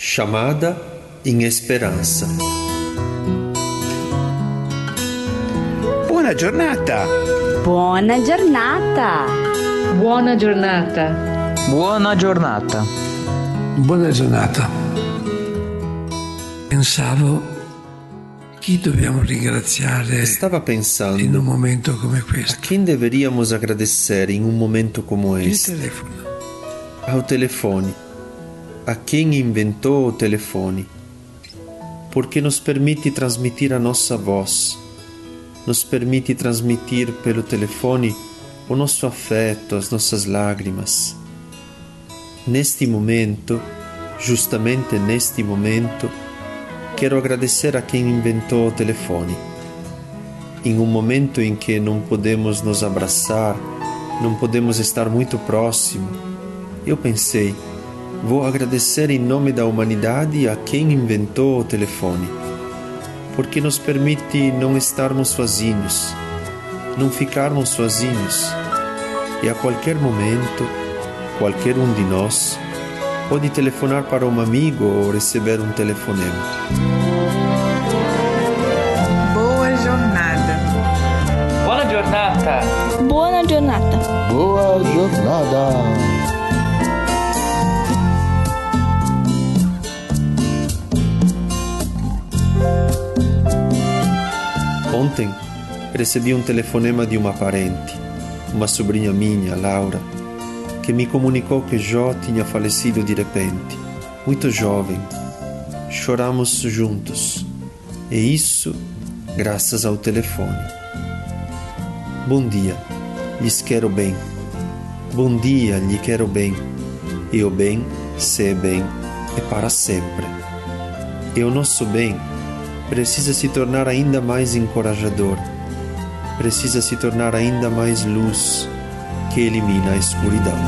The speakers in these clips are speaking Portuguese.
Chamada in Esperanza. Buona giornata! Buona giornata! Buona giornata! Buona giornata! Buona giornata! Pensavo chi dobbiamo ringraziare Estava pensando in un momento come a questo. quem deveríamos agradecer em um momento como Il este. telefono. Ao telefone. A quem inventou o telefone. Porque nos permite transmitir a nossa voz. Nos permite transmitir pelo telefone o nosso afeto, as nossas lágrimas. Neste momento, justamente neste momento, quero agradecer a quem inventou o telefone. Em um momento em que não podemos nos abraçar, não podemos estar muito próximo, eu pensei, vou agradecer em nome da humanidade a quem inventou o telefone, porque nos permite não estarmos sozinhos, não ficarmos sozinhos, e a qualquer momento, qualquer um de nós pode telefonar para um amigo ou receber um telefonema. Boa jornada. Buona giornata! Buona giornata! Boa jornada! Ontem recebi um telefonema de uma parente, uma sobrinha minha, Laura, que me comunicou que Jó tinha falecido de repente, muito jovem. Choramos juntos, e isso graças ao telefone. Bom dia, lhes quero bem. Bom dia, lhe quero bem. E o bem, se é bem, é para sempre. E o nosso bem precisa se tornar ainda mais encorajador, precisa se tornar ainda mais luz que elimina a escuridão.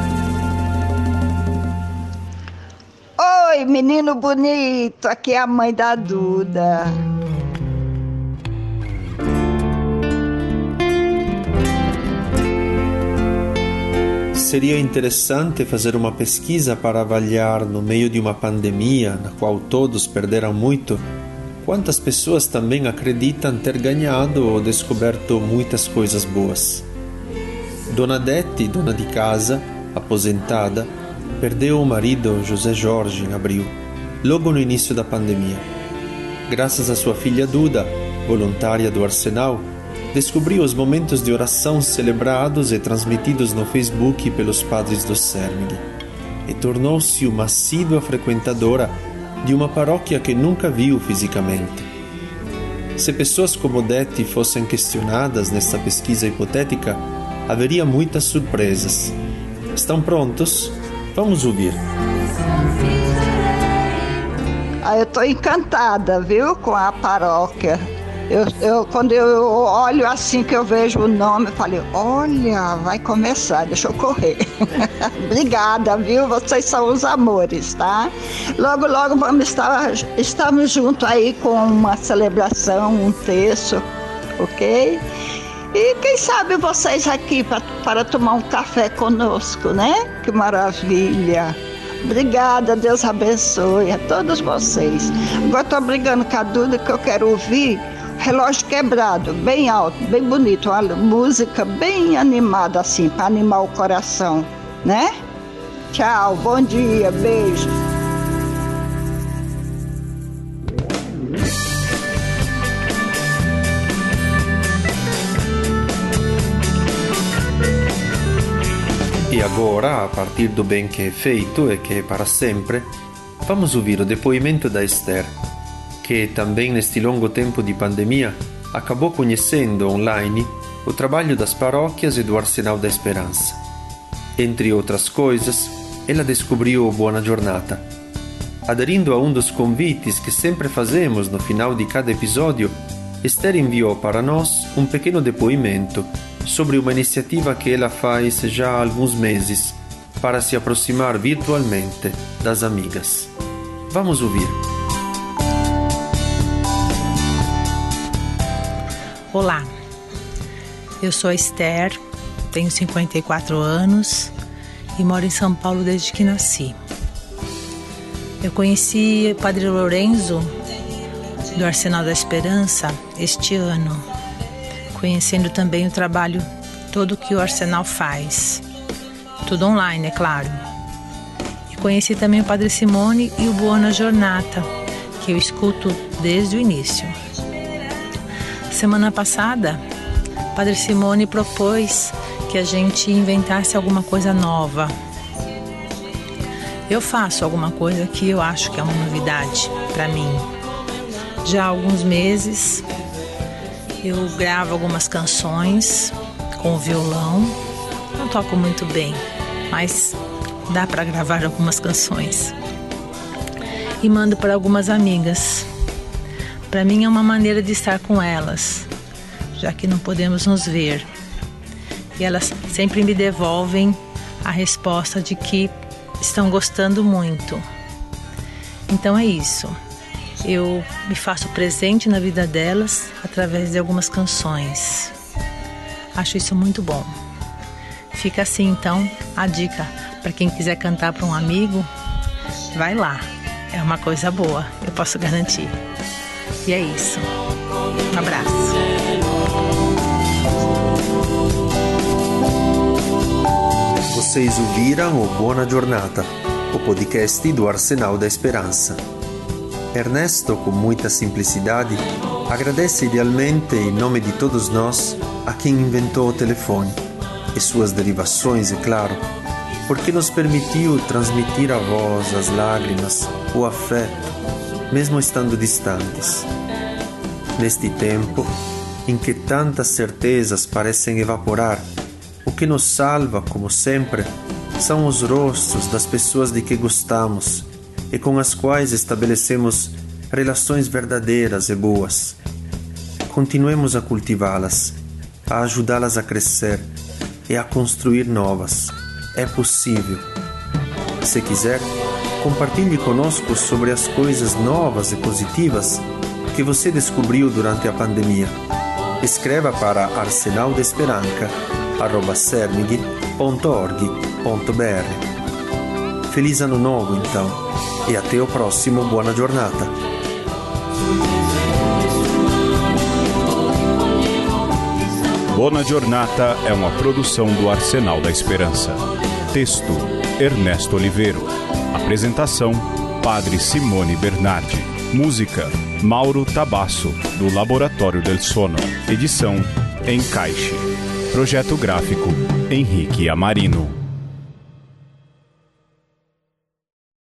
Oi, menino bonito, aqui é a mãe da Duda. Seria interessante fazer uma pesquisa para avaliar, no meio de uma pandemia na qual todos perderam muito, quantas pessoas também acreditam ter ganhado ou descoberto muitas coisas boas. Dona Dete, dona de casa, aposentada, perdeu o marido José Jorge em abril, logo no início da pandemia. Graças à sua filha Duda, voluntária do Arsenal, descobriu os momentos de oração celebrados e transmitidos no Facebook pelos padres do CERMIG e tornou-se uma assídua frequentadora de uma paróquia que nunca viu fisicamente. Se pessoas como Dete fossem questionadas nesta pesquisa hipotética, haveria muitas surpresas. Estão prontos? Vamos ouvir. Ah, eu tô encantada, viu, com a paróquia. Eu, eu, quando eu olho assim que eu vejo o nome, eu falei, olha, vai começar, deixa eu correr. Obrigada, viu? Vocês são os amores, tá? Logo, logo vamos estar estamos juntos aí com uma celebração, um terço, ok? E quem sabe vocês aqui pra, para tomar um café conosco, né? Que maravilha! Obrigada, Deus abençoe a todos vocês. Agora estou brigando com a Duda que eu quero ouvir Relógio Quebrado, bem alto, bem bonito, uma música bem animada assim, para animar o coração, né? Tchau, bom dia, beijo. E agora, a partir do bem que é feito e que é para sempre, vamos ouvir o depoimento da Esther, que também neste longo tempo de pandemia acabou conhecendo online o trabalho das paróquias e do Arsenal da Esperança. Entre outras coisas, ela descobriu o Buona Giornata. Aderindo a um dos convites que sempre fazemos no final de cada episódio, Esther enviou para nós um pequeno depoimento sobre uma iniciativa que ela faz já há alguns meses para se aproximar virtualmente das amigas. Vamos ouvir. Olá, eu sou a Esther, tenho 54 anos e moro em São Paulo desde que nasci. Eu conheci o Padre Lorenzo do Arsenal da Esperança este ano, conhecendo também o trabalho todo que o Arsenal faz. Tudo online, é claro. E conheci também o Padre Simone e o Buona Giornata, que eu escuto desde o início. Semana passada, Padre Simone propôs que a gente inventasse alguma coisa nova. Eu faço alguma coisa que eu acho que é uma novidade para mim. Já há alguns meses eu gravo algumas canções com o violão. Não toco muito bem, mas dá para gravar algumas canções. E mando para algumas amigas. Para mim é uma maneira de estar com elas, já que não podemos nos ver. E elas sempre me devolvem a resposta de que estão gostando muito. Então é isso. Eu me faço presente na vida delas através de algumas canções. Acho isso muito bom. Fica assim então a dica para quem quiser cantar para um amigo, vai lá. É uma coisa boa, eu posso garantir. E é isso. Um abraço. Vocês ouviram o Buona Giornata, o podcast do Arsenal da Esperança. Ernesto, com muita simplicidade, agradece idealmente em nome de todos nós a quem inventou o telefone e suas derivações, é claro, porque nos permitiu transmitir a voz, as lágrimas, o afeto, mesmo estando distantes. Neste tempo em que tantas certezas parecem evaporar, o que nos salva, como sempre, são os rostos das pessoas de que gostamos e com as quais estabelecemos relações verdadeiras e boas. Continuemos a cultivá-las, a ajudá-las a crescer e a construir novas. É possível. Se quiser, compartilhe conosco sobre as coisas novas e positivas que você descobriu durante a pandemia. Escreva para arsenaldesperanca.org.br. Feliz Ano Novo, então, e até o próximo Buona Giornata. Buona Giornata é uma produção do Arsenal da Esperança. Texto: Ernesto Oliveiro. Apresentação: Padre Simone Bernardi. Música: Mauro Tabasso, do Laboratório del Sono. Edição: Encaixe. Projeto gráfico: Henrique Amarino.